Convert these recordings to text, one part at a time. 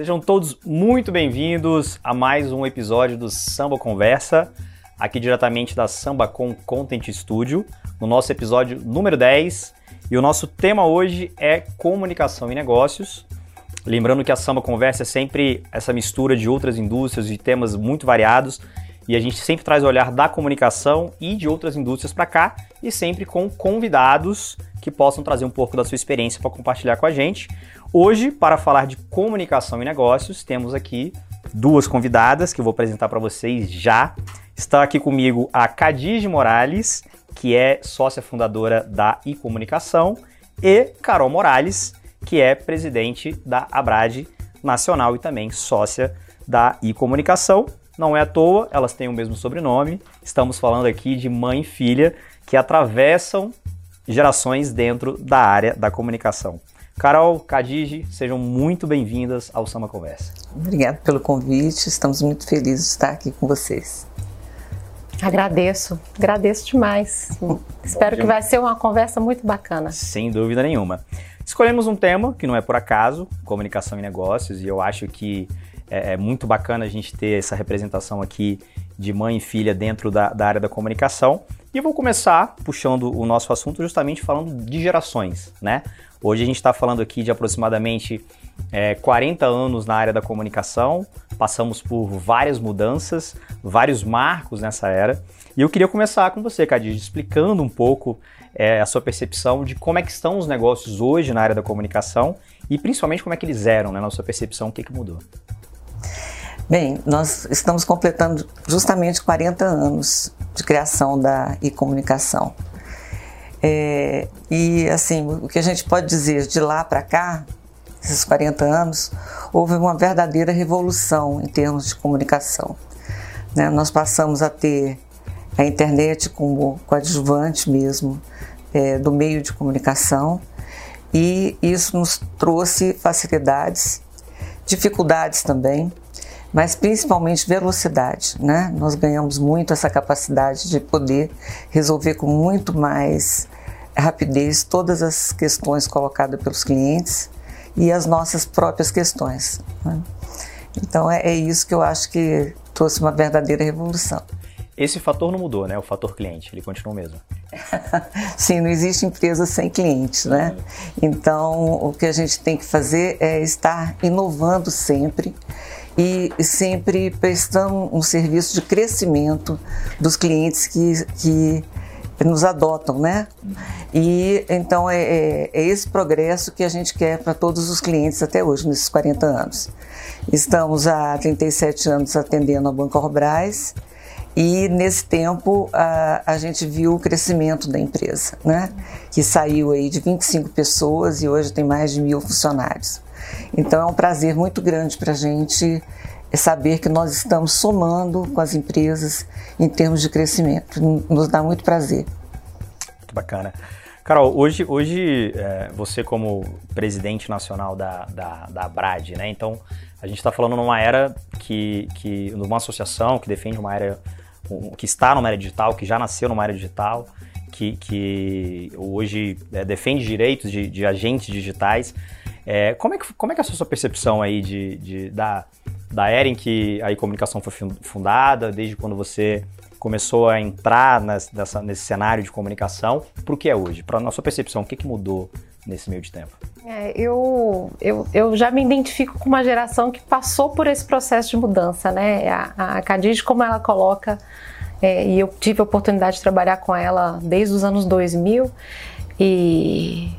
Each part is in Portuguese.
Sejam todos muito bem-vindos a mais um episódio do Samba Conversa, aqui diretamente da Samba com Content Studio, no nosso episódio número 10. E o nosso tema hoje é comunicação e negócios. Lembrando que a Samba Conversa é sempre essa mistura de outras indústrias e temas muito variados, e a gente sempre traz o olhar da comunicação e de outras indústrias para cá, e sempre com convidados que possam trazer um pouco da sua experiência para compartilhar com a gente. Hoje, para falar de comunicação e negócios, temos aqui duas convidadas que eu vou apresentar para vocês já. Está aqui comigo a Cadide Morales, que é sócia fundadora da e-comunicação, e Carol Morales, que é presidente da Abrade Nacional e também sócia da e-comunicação. Não é à toa, elas têm o mesmo sobrenome. Estamos falando aqui de mãe e filha que atravessam gerações dentro da área da comunicação. Carol, Cadige, sejam muito bem-vindas ao Sama Conversa. Obrigada pelo convite, estamos muito felizes de estar aqui com vocês. Agradeço, agradeço demais. Espero que vai ser uma conversa muito bacana. Sem dúvida nenhuma. Escolhemos um tema que não é por acaso, comunicação e negócios, e eu acho que é, é muito bacana a gente ter essa representação aqui de mãe e filha dentro da, da área da comunicação. E eu vou começar puxando o nosso assunto justamente falando de gerações, né? Hoje a gente está falando aqui de aproximadamente é, 40 anos na área da comunicação, passamos por várias mudanças, vários marcos nessa era. E eu queria começar com você, Cadir, explicando um pouco é, a sua percepção de como é que estão os negócios hoje na área da comunicação e principalmente como é que eles eram, né, na sua percepção, o que, que mudou. Bem, nós estamos completando justamente 40 anos de criação da e-comunicação. É, e assim, o que a gente pode dizer de lá para cá, esses 40 anos, houve uma verdadeira revolução em termos de comunicação. Né? Nós passamos a ter a internet como coadjuvante mesmo é, do meio de comunicação e isso nos trouxe facilidades, dificuldades também, mas principalmente velocidade, né? Nós ganhamos muito essa capacidade de poder resolver com muito mais rapidez todas as questões colocadas pelos clientes e as nossas próprias questões. Né? Então é, é isso que eu acho que trouxe uma verdadeira revolução. Esse fator não mudou, né? O fator cliente, ele continua o mesmo. Sim, não existe empresa sem clientes, né? Então, o que a gente tem que fazer é estar inovando sempre e sempre prestando um serviço de crescimento dos clientes que, que nos adotam, né? E então é, é, é, esse progresso que a gente quer para todos os clientes até hoje, nesses 40 anos. Estamos há 37 anos atendendo a Banco Orbrais e nesse tempo a, a gente viu o crescimento da empresa, né? Que saiu aí de 25 pessoas e hoje tem mais de mil funcionários. Então é um prazer muito grande para a gente saber que nós estamos somando com as empresas em termos de crescimento. Nos dá muito prazer. Muito bacana. Carol, hoje, hoje é, você como presidente nacional da, da, da né? Então, a gente está falando numa era que, que, numa associação que defende uma área, que está numa área digital, que já nasceu numa área digital, que, que hoje é, defende direitos de, de agentes digitais. É, como, é que, como é que é a sua percepção aí de, de, da, da era em que a e-comunicação foi fundada, desde quando você começou a entrar nessa, nesse cenário de comunicação, para o que é hoje? Para a sua percepção, o que, que mudou nesse meio de tempo? É, eu, eu, eu já me identifico com uma geração que passou por esse processo de mudança, né? A, a Cadiz, como ela coloca, é, e eu tive a oportunidade de trabalhar com ela desde os anos 2000, e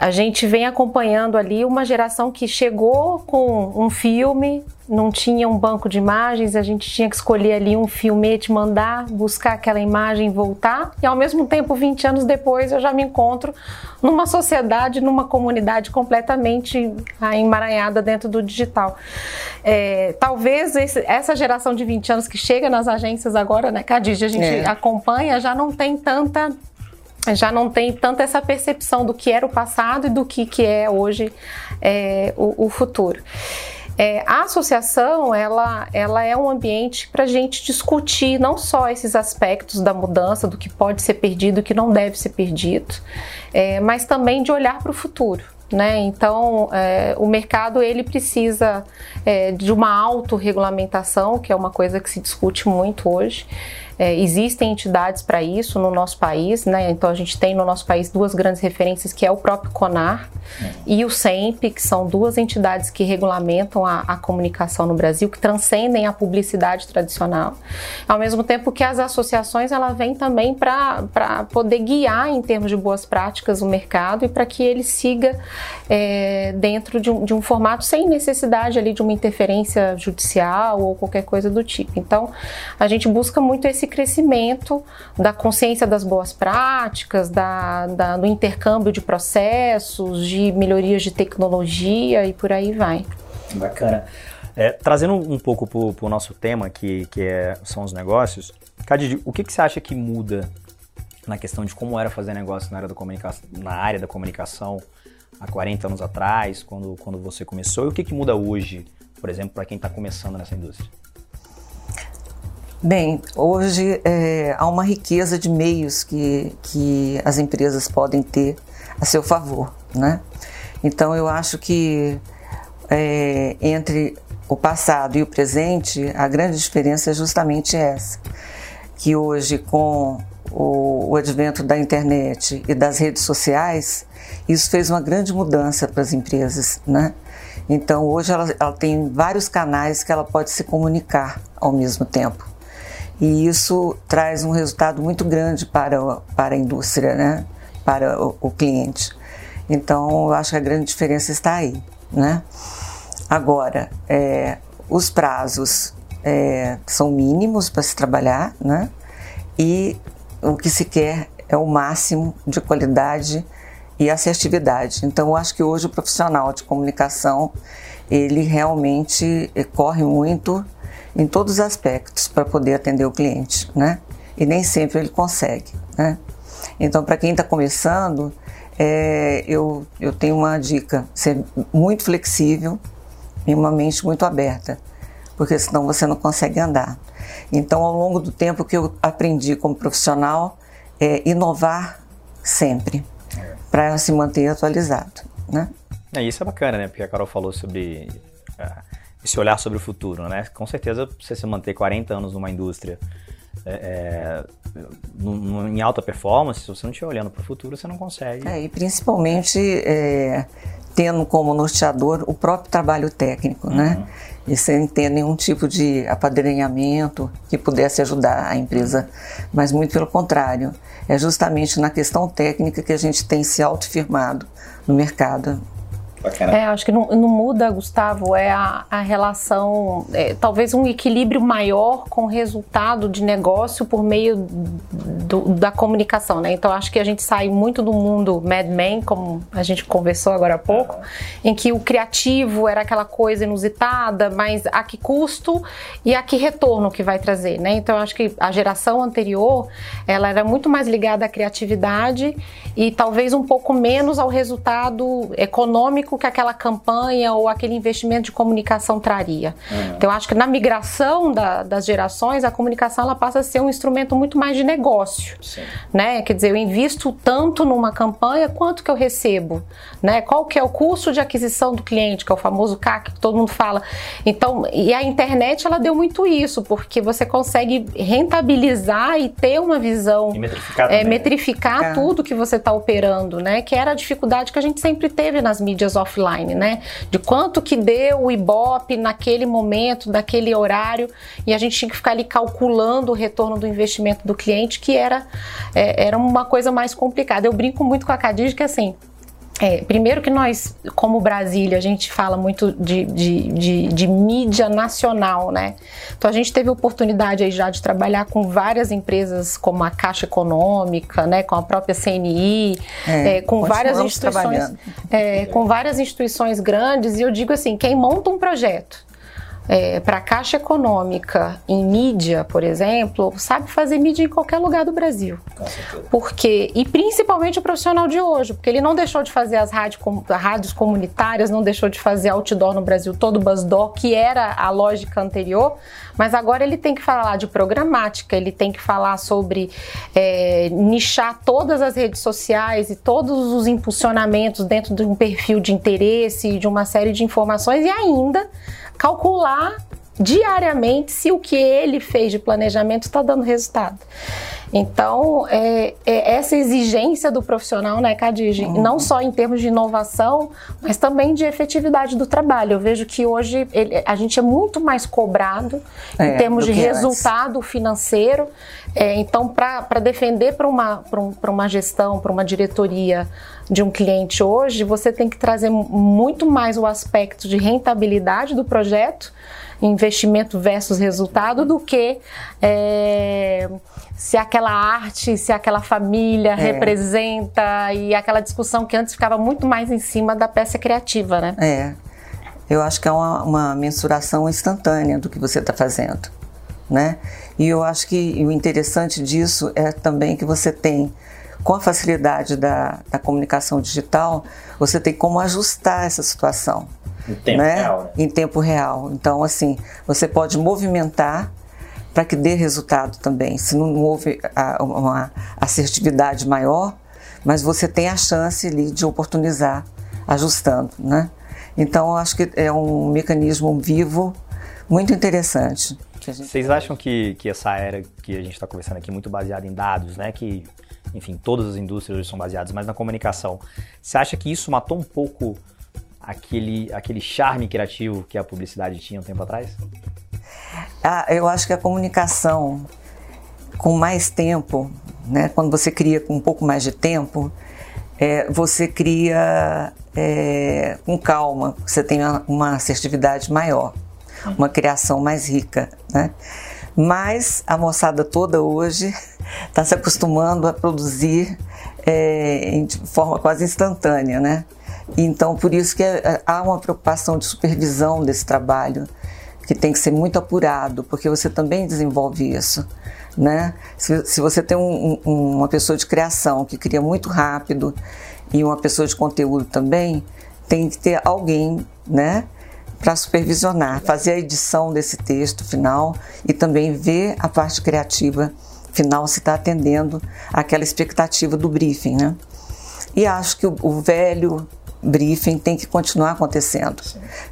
a gente vem acompanhando ali uma geração que chegou com um filme, não tinha um banco de imagens, a gente tinha que escolher ali um filmete, mandar, buscar aquela imagem, voltar, e ao mesmo tempo, 20 anos depois, eu já me encontro numa sociedade, numa comunidade completamente emaranhada dentro do digital. É, talvez esse, essa geração de 20 anos que chega nas agências agora, né, Cadija, a gente é. acompanha, já não tem tanta já não tem tanta essa percepção do que era o passado e do que, que é hoje é, o, o, futuro. É, a associação ela, ela é um ambiente para a gente discutir não só esses aspectos da mudança, do que pode ser perdido, do que não deve ser perdido, é, mas também de olhar para o futuro. né? Então, é, o mercado ele precisa é, de uma autorregulamentação, que é uma coisa que se discute muito hoje. É, existem entidades para isso no nosso país, né? Então a gente tem no nosso país duas grandes referências, que é o próprio CONAR é. e o SEMP, que são duas entidades que regulamentam a, a, comunicação no Brasil, que transcendem a publicidade tradicional. Ao mesmo tempo que as associações ela vêm também para poder guiar em termos de boas práticas o mercado e para que ele siga é, dentro de um, de um formato sem necessidade ali de uma interferência judicial ou qualquer coisa do tipo. Então a gente busca muito esse crescimento da consciência das boas práticas, da, da, do intercâmbio de processos, de melhorias de tecnologia e por aí vai. Bacana. É, trazendo um pouco para o nosso tema, que, que é, são os negócios, Cadid, o que, que você acha que muda na questão de como era fazer negócio na área da comunicação, na área da comunicação há 40 anos atrás, quando, quando você começou, e o que, que muda hoje, por exemplo, para quem está começando nessa indústria? Bem, hoje é, há uma riqueza de meios que, que as empresas podem ter a seu favor, né? Então eu acho que é, entre o passado e o presente, a grande diferença é justamente essa, que hoje com o, o advento da internet e das redes sociais, isso fez uma grande mudança para as empresas, né? Então hoje ela, ela tem vários canais que ela pode se comunicar ao mesmo tempo e isso traz um resultado muito grande para, para a indústria, né? para o, o cliente. Então, eu acho que a grande diferença está aí. Né? Agora, é, os prazos é, são mínimos para se trabalhar né? e o que se quer é o máximo de qualidade e assertividade. Então, eu acho que hoje o profissional de comunicação ele realmente corre muito em todos os aspectos para poder atender o cliente, né? E nem sempre ele consegue, né? Então, para quem está começando, é, eu, eu tenho uma dica: ser muito flexível e uma mente muito aberta, porque senão você não consegue andar. Então, ao longo do tempo que eu aprendi como profissional, é inovar sempre para se manter atualizado, né? É, isso é bacana, né? Porque a Carol falou sobre uh, esse olhar sobre o futuro, né? Com certeza, você se manter 40 anos numa indústria é, é, em alta performance, se você não estiver olhando para o futuro, você não consegue. É, e principalmente é, tendo como norteador o próprio trabalho técnico, né? uhum. né? E sem ter nenhum tipo de apadrinhamento que pudesse ajudar a empresa, mas muito pelo contrário. É justamente na questão técnica que a gente tem se autofirmado no mercado Bacana. É, acho que não, não, muda, Gustavo, é a, a relação, é, talvez um equilíbrio maior com o resultado de negócio por meio do, da comunicação, né? Então acho que a gente sai muito do mundo Mad Men, como a gente conversou agora há pouco, em que o criativo era aquela coisa inusitada, mas a que custo e a que retorno que vai trazer, né? Então acho que a geração anterior, ela era muito mais ligada à criatividade e talvez um pouco menos ao resultado econômico que aquela campanha ou aquele investimento de comunicação traria. Uhum. Então, eu acho que na migração da, das gerações, a comunicação ela passa a ser um instrumento muito mais de negócio. Sim. Né? Quer dizer, eu invisto tanto numa campanha quanto que eu recebo. Né? Qual que é o custo de aquisição do cliente, que é o famoso CAC que todo mundo fala. Então, e a internet ela deu muito isso, porque você consegue rentabilizar e ter uma visão. E metrificar, é, metrificar é. tudo que você está operando, né? Que era a dificuldade que a gente sempre teve nas mídias offline, né? De quanto que deu o Ibope naquele momento, naquele horário, e a gente tinha que ficar ali calculando o retorno do investimento do cliente, que era, é, era uma coisa mais complicada. Eu brinco muito com a Cadiz que assim, é, primeiro que nós, como Brasília, a gente fala muito de, de, de, de, mídia nacional, né? Então a gente teve oportunidade aí já de trabalhar com várias empresas como a Caixa Econômica, né? Com a própria CNI, é, é, com várias instituições, é, com várias instituições grandes. E eu digo assim, quem monta um projeto é, para a Caixa Econômica em mídia, por exemplo, sabe fazer mídia em qualquer lugar do Brasil. Porque, e principalmente o profissional de hoje, porque ele não deixou de fazer as rádio, rádios comunitárias, não deixou de fazer outdoor no Brasil todo, Buzzdoor, que era a lógica anterior, mas agora ele tem que falar de programática, ele tem que falar sobre é, nichar todas as redes sociais e todos os impulsionamentos dentro de um perfil de interesse, de uma série de informações e ainda calcular diariamente se o que ele fez de planejamento está dando resultado. Então, é, é, essa exigência do profissional, né, Cadige, uhum. não só em termos de inovação, mas também de efetividade do trabalho. Eu vejo que hoje ele, a gente é muito mais cobrado é, em termos de resultado antes. financeiro. É, então, para defender para uma, um, uma gestão, para uma diretoria de um cliente hoje, você tem que trazer muito mais o aspecto de rentabilidade do projeto, investimento versus resultado, do que é, se aquela arte, se aquela família é. representa e aquela discussão que antes ficava muito mais em cima da peça criativa, né? É. Eu acho que é uma, uma mensuração instantânea do que você está fazendo, né? E eu acho que o interessante disso é também que você tem com a facilidade da, da comunicação digital, você tem como ajustar essa situação. Em tempo né? real. Né? Em tempo real. Então, assim, você pode movimentar para que dê resultado também. Se não houve uma assertividade maior, mas você tem a chance ali de oportunizar ajustando, né? Então, eu acho que é um mecanismo vivo muito interessante. Vocês acham que, que essa era que a gente está conversando aqui, muito baseada em dados, né? Que enfim, todas as indústrias hoje são baseadas, mas na comunicação. Você acha que isso matou um pouco aquele, aquele charme criativo que a publicidade tinha um tempo atrás? Ah, eu acho que a comunicação com mais tempo, né, quando você cria com um pouco mais de tempo, é, você cria é, com calma, você tem uma, uma assertividade maior, uma criação mais rica. Né? Mas a moçada toda hoje está se acostumando a produzir é, de forma quase instantânea, né? Então, por isso que é, há uma preocupação de supervisão desse trabalho, que tem que ser muito apurado, porque você também desenvolve isso. Né? Se, se você tem um, um, uma pessoa de criação que cria muito rápido e uma pessoa de conteúdo também, tem que ter alguém né, para supervisionar, fazer a edição desse texto final e também ver a parte criativa final se está atendendo àquela expectativa do briefing, né? E acho que o, o velho briefing tem que continuar acontecendo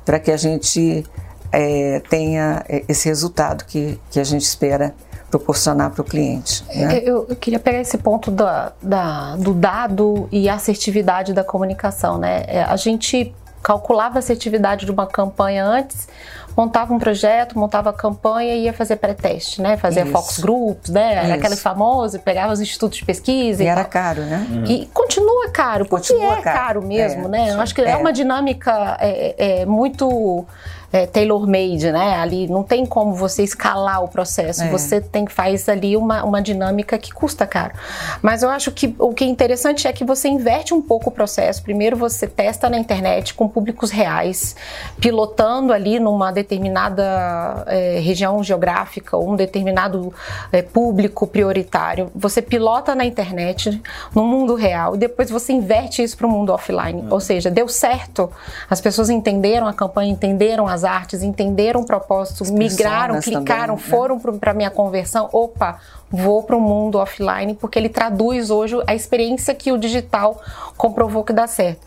para que a gente é, tenha é, esse resultado que, que a gente espera proporcionar para o cliente. Né? Eu, eu, queria pegar esse ponto da, da, do dado e assertividade da comunicação. Né? É, a gente calculava a assertividade de uma campanha antes, montava um projeto, montava a campanha e ia fazer pré-teste, né? Fazia Isso. focus groups, né? Isso. Aquele famoso, pegava os institutos de pesquisa. E, e era tal. caro, né? Uhum. E continua caro, porque continua é caro, caro mesmo, é. né? Eu acho que é, é uma dinâmica é, é muito é, tailor-made, né? Ali não tem como você escalar o processo, é. você tem que faz ali uma, uma dinâmica que custa caro. Mas eu acho que o que é interessante é que você inverte um pouco o processo. Primeiro você testa na internet com públicos reais, pilotando ali numa determinada é, região geográfica ou um determinado é, público prioritário. Você pilota na internet, no mundo real, e depois você inverte isso para o mundo offline. Ou seja, deu certo, as pessoas entenderam a campanha, entenderam as as artes, entenderam o propósito, As migraram, clicaram, também, né? foram para minha conversão. Opa, vou para o mundo offline, porque ele traduz hoje a experiência que o digital comprovou que dá certo.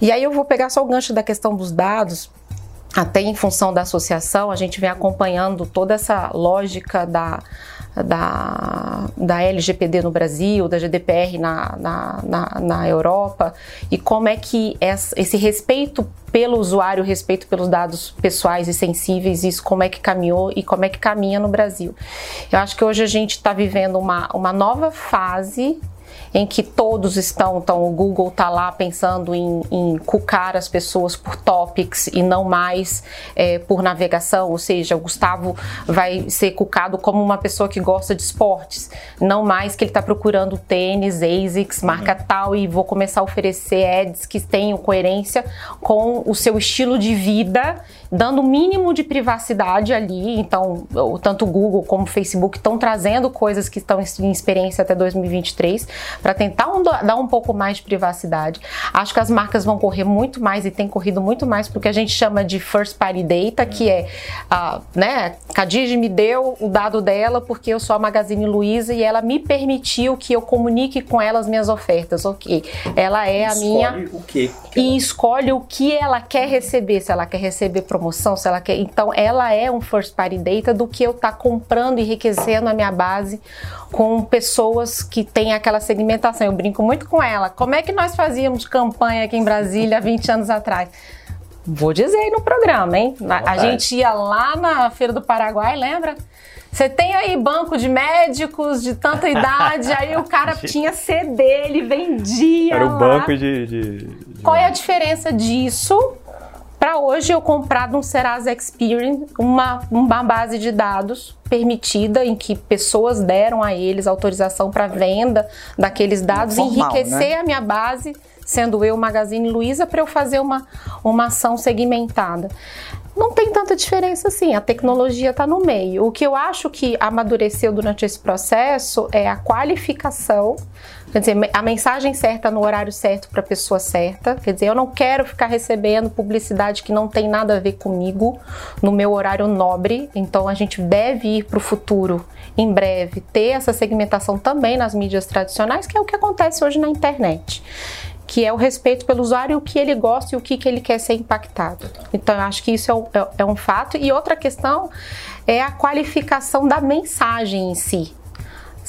E aí eu vou pegar só o gancho da questão dos dados. Até em função da associação, a gente vem acompanhando toda essa lógica da, da, da LGPD no Brasil, da GDPR na, na, na, na Europa, e como é que esse respeito pelo usuário, respeito pelos dados pessoais e sensíveis, isso como é que caminhou e como é que caminha no Brasil. Eu acho que hoje a gente está vivendo uma, uma nova fase em que todos estão, então o Google está lá pensando em, em cucar as pessoas por topics e não mais é, por navegação, ou seja, o Gustavo vai ser cucado como uma pessoa que gosta de esportes, não mais que ele está procurando tênis, ASICS, marca uhum. tal e vou começar a oferecer ads que tenham coerência com o seu estilo de vida dando o mínimo de privacidade ali. Então, tanto o Google como o Facebook estão trazendo coisas que estão em experiência até 2023 para tentar um, dar um pouco mais de privacidade. Acho que as marcas vão correr muito mais e têm corrido muito mais porque a gente chama de first party data, que é, a, né, Khadija me deu o dado dela porque eu sou a Magazine Luiza e ela me permitiu que eu comunique com ela as minhas ofertas. Ok, ela é a escolhe minha o quê? e escolhe o que ela quer receber, se ela quer receber promoção, se ela quer. Então, ela é um first party data do que eu estar tá comprando e enriquecendo a minha base com pessoas que têm aquela segmentação. Eu brinco muito com ela. Como é que nós fazíamos campanha aqui em Brasília há 20 anos atrás? Vou dizer aí no programa, hein? A, a gente ia lá na Feira do Paraguai, lembra? Você tem aí banco de médicos de tanta idade, aí o cara tinha CD, ele vendia. Era o lá. banco de, de, de, Qual é a diferença disso para hoje eu comprar no Serasa Experience uma, uma base de dados permitida em que pessoas deram a eles autorização para venda daqueles dados, Formal, enriquecer né? a minha base, sendo eu Magazine Luiza, para eu fazer uma, uma ação segmentada não tem tanta diferença assim, a tecnologia está no meio. O que eu acho que amadureceu durante esse processo é a qualificação, quer dizer, a mensagem certa no horário certo para a pessoa certa. Quer dizer, eu não quero ficar recebendo publicidade que não tem nada a ver comigo no meu horário nobre, então a gente deve ir para o futuro em breve ter essa segmentação também nas mídias tradicionais, que é o que acontece hoje na internet que é o respeito pelo usuário, o que ele gosta e o que, que ele quer ser impactado. Então, eu acho que isso é um, é, é um fato. E outra questão é a qualificação da mensagem em si.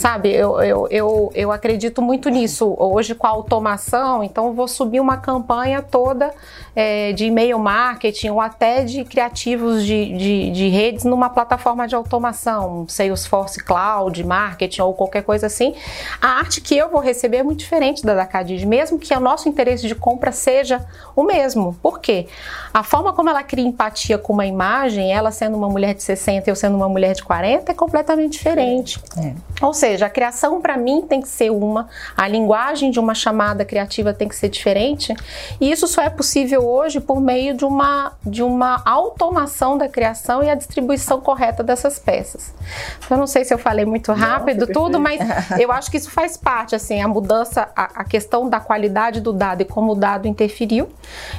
Sabe, eu, eu, eu, eu acredito muito nisso. Hoje, com a automação, então vou subir uma campanha toda é, de e-mail marketing ou até de criativos de, de, de, redes numa plataforma de automação, Salesforce Cloud, marketing ou qualquer coisa assim. A arte que eu vou receber é muito diferente da da Cadid, mesmo que o nosso interesse de compra seja o mesmo. Por quê? A forma como ela cria empatia com uma imagem, ela sendo uma mulher de 60 e eu sendo uma mulher de 40, é completamente diferente. É. Ou seja, a criação para mim tem que ser uma, a linguagem de uma chamada criativa tem que ser diferente, e isso só é possível hoje por meio de uma, de uma automação da criação e a distribuição correta dessas peças. Então, eu não sei se eu falei muito rápido tudo, mas eu acho que isso faz parte, assim, a mudança, a, a questão da qualidade do dado e como o dado interferiu,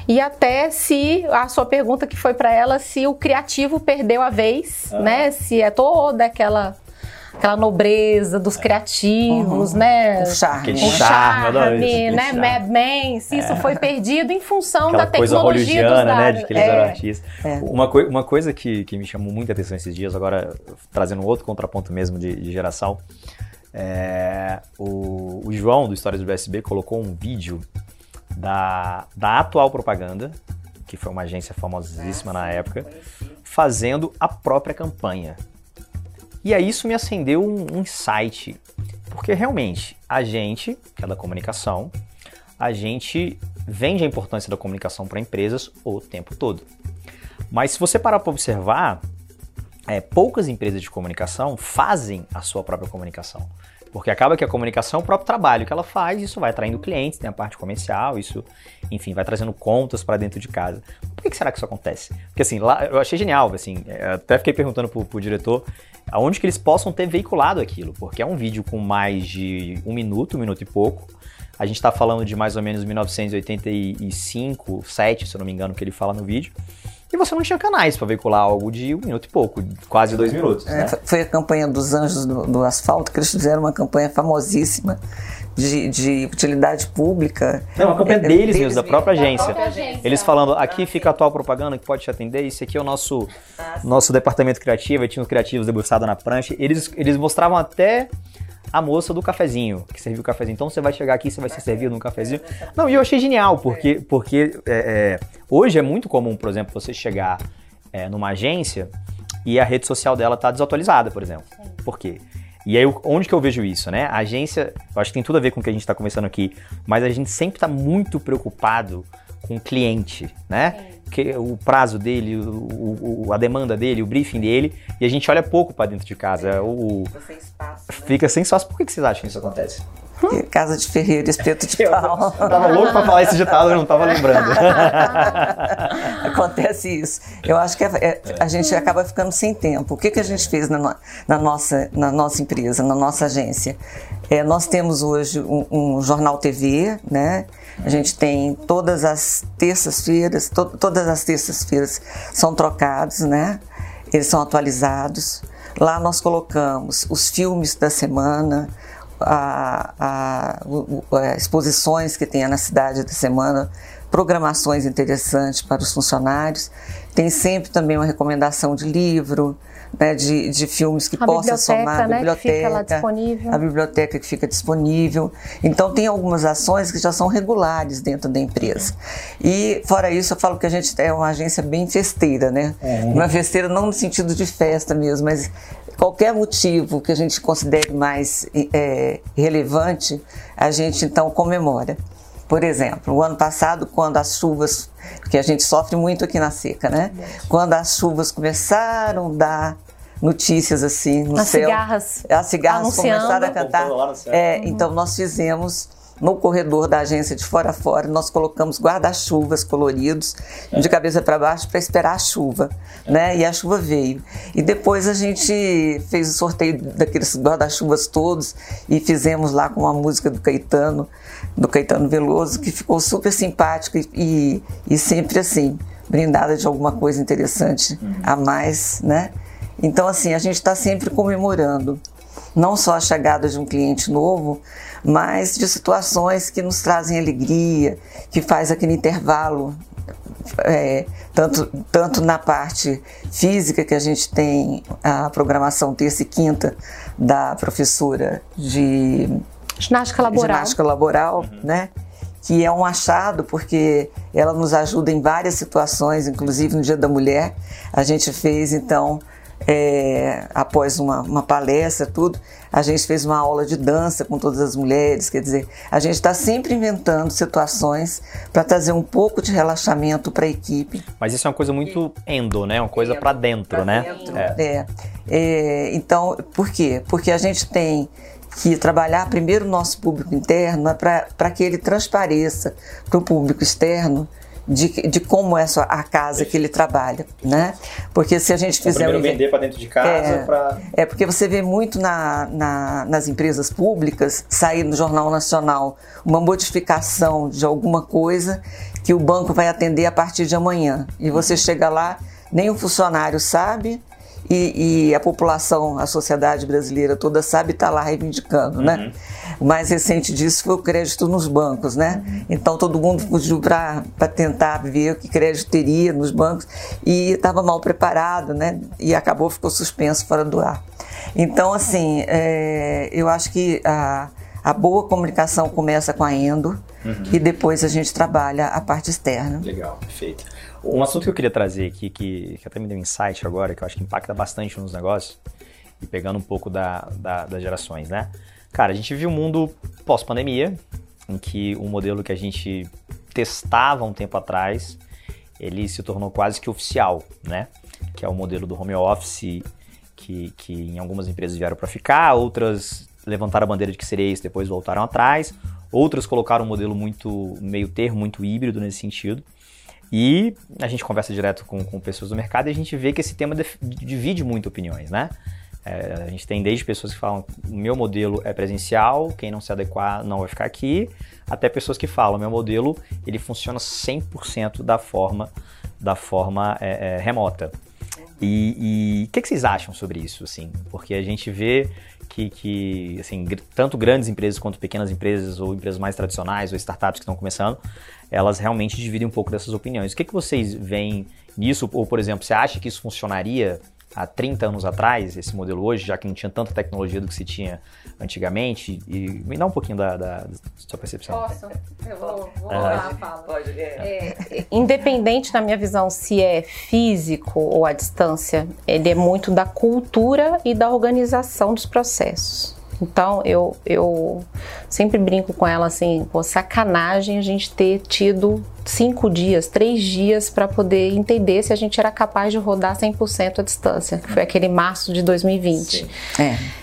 e até se a sua pergunta que foi para ela, se o criativo perdeu a vez, ah. né? Se é toda aquela aquela nobreza dos criativos, uhum. né? O charme. O charme, charme né? Mad Men, se isso é. foi perdido em função aquela da tecnologia dos dados. né? De que eles é. eram artistas. É. Uma, coi uma coisa que, que me chamou muita atenção esses dias, agora trazendo outro contraponto mesmo de, de geração, é, o, o, João, do Histórias do USB, colocou um vídeo da, da atual propaganda, que foi uma agência famosíssima na época, fazendo a própria campanha. E aí isso me acendeu um, insight, porque realmente a gente, que é da comunicação, a gente vende a importância da comunicação para empresas o tempo todo. Mas se você parar para observar, é, poucas empresas de comunicação fazem a sua própria comunicação. Porque acaba que a comunicação é o próprio trabalho que ela faz, isso vai atraindo clientes, tem a parte comercial, isso, enfim, vai trazendo contas para dentro de casa. Por que, será que isso acontece? Porque assim, lá eu achei genial, assim, é, até fiquei perguntando pro, pro diretor aonde que eles possam ter veiculado aquilo, porque é um vídeo com mais de um minuto, um minuto e pouco. A gente está falando de mais ou menos 1985, 7, se eu não me engano, que ele fala no vídeo e você não tinha canais para veicular algo de um minuto e pouco, quase dois minutos. É, né? Foi a campanha dos Anjos do, do, Asfalto, que eles fizeram uma campanha famosíssima de, de utilidade pública. É uma campanha é, deles, deles mesmo, da própria agência. Da própria agência. Eles falando, aqui fica a atual propaganda que pode te atender, esse aqui é o nosso, nosso departamento criativo, tinha os criativos debruçados na prancha. Eles, eles mostravam até a moça do cafezinho, que serviu o cafezinho. Então você vai chegar aqui, você vai ser servido num cafezinho. Não, e eu achei genial, porque, porque é, é, hoje é muito comum, por exemplo, você chegar é, numa agência e a rede social dela tá desatualizada, por exemplo. Por quê? E aí, onde que eu vejo isso, né? A agência, eu acho que tem tudo a ver com o que a gente está conversando aqui, mas a gente sempre está muito preocupado com o cliente, né? Que, o prazo dele, o, o, a demanda dele, o briefing dele, e a gente olha pouco para dentro de casa. O, Fica sem espaço. Né? Fica sem espaço. Por que, que vocês acham que isso acontece? Casa de ferreiro, espeto de pau. Eu tava louco para falar esse ditado, eu não tava lembrando. Acontece isso. Eu acho que é, é, a gente acaba ficando sem tempo. O que, que a gente fez na, na nossa, na nossa empresa, na nossa agência? É, nós temos hoje um, um, jornal TV, né? A gente tem todas as terças-feiras, to, todas as terças-feiras são trocados, né? Eles são atualizados. Lá nós colocamos os filmes da semana, a, a, a, exposições que tem na cidade da semana, programações interessantes para os funcionários. Tem sempre também uma recomendação de livro, né, de, de filmes que a possa somar a né, biblioteca, a biblioteca que fica disponível. Então tem algumas ações que já são regulares dentro da empresa. E fora isso, eu falo que a gente é uma agência bem festeira, né? Uhum. Uma festeira não no sentido de festa mesmo, mas qualquer motivo que a gente considere mais é, relevante, a gente então comemora. Por exemplo, o ano passado, quando as chuvas, que a gente sofre muito aqui na seca, né? Quando as chuvas começaram a dar notícias assim no as céu, cigarras as cigarras começaram a cantar. É, uhum. Então nós fizemos no corredor da agência de fora a fora, nós colocamos guarda-chuvas coloridos é. de cabeça para baixo para esperar a chuva, é. né? E a chuva veio. E depois a gente fez o sorteio daqueles guarda-chuvas todos e fizemos lá com uma música do Caetano, do Caetano Veloso, que ficou super simpático e, e, e sempre assim, brindada de alguma coisa interessante uhum. a mais, né? Então, assim, a gente está sempre comemorando não só a chegada de um cliente novo, mas de situações que nos trazem alegria, que faz aquele intervalo, é, tanto, tanto na parte física, que a gente tem a programação terça e quinta da professora de ginástica laboral, ginástica laboral uhum. né? que é um achado porque ela nos ajuda em várias situações, inclusive no Dia da Mulher. A gente fez então é, após uma, uma, palestra, tudo, a gente fez uma aula de dança com todas as mulheres. Quer dizer, a gente está sempre inventando situações para trazer um pouco de relaxamento para a equipe. Mas isso é uma coisa muito endo, né? Uma coisa para dentro, pra né? Dentro. É. É. é. Então, por quê? Porque a gente tem que trabalhar primeiro o nosso público interno é para que ele transpareça para o público externo de, de como é a casa que ele trabalha, né? Porque se a gente fizer... Primeiro vender para dentro de casa é, para... É, porque você vê muito na, na, nas empresas públicas sair no Jornal Nacional uma modificação de alguma coisa que o banco vai atender a partir de amanhã. E você chega lá, nem o funcionário sabe, e, e, a população, a sociedade brasileira toda sabe estar tá lá reivindicando, né? uhum. né? O mais recente disso foi o crédito nos bancos, né? Então todo mundo fugiu para tentar ver o que crédito teria nos bancos e estava mal preparado, né? E acabou, ficou suspenso fora do ar. Então, assim, é, eu acho que a, a boa comunicação começa com a endo uhum. e depois a gente trabalha a parte externa. Legal, perfeito. Um assunto que eu queria trazer aqui, que, que até me deu um insight agora, que eu acho que impacta bastante nos negócios, e pegando um pouco da, da, das gerações, né? Cara, a gente viu um mundo pós-pandemia, em que o modelo que a gente testava um tempo atrás, ele se tornou quase que oficial, né? Que é o modelo do home office, que, que em algumas empresas vieram para ficar, outras levantaram a bandeira de que seria isso, depois voltaram atrás, outras colocaram um modelo muito meio termo, muito híbrido nesse sentido. E a gente conversa direto com, com pessoas do mercado e a gente vê que esse tema divide muito opiniões, né? É, a gente tem desde pessoas que falam meu modelo é presencial, quem não se adequar não vai ficar aqui, até pessoas que falam meu modelo ele funciona 100% da forma da forma é, é, remota. E o que, que, vocês acham sobre isso, assim? Porque a gente vê que, que assim, tanto grandes empresas quanto pequenas empresas ou empresas mais tradicionais ou startups que estão começando, elas realmente dividem um pouco dessas opiniões. O que, que vocês veem nisso? Ou, por exemplo, você acha que isso funcionaria há 30 anos atrás, esse modelo hoje, já que não tinha tanta tecnologia do que se tinha antigamente? E me dá um pouquinho da, da, da sua percepção. Posso? Eu vou, vou rolar a fala. Pode. É, é, independente, na minha visão, se é físico ou à distância, ele é muito da cultura e da organização dos processos. Então eu, eu sempre brinco com ela assim, pô, sacanagem a gente ter tido cinco dias, três dias para poder entender se a gente era capaz de rodar 100% a distância, que foi aquele março de 2020. Sim.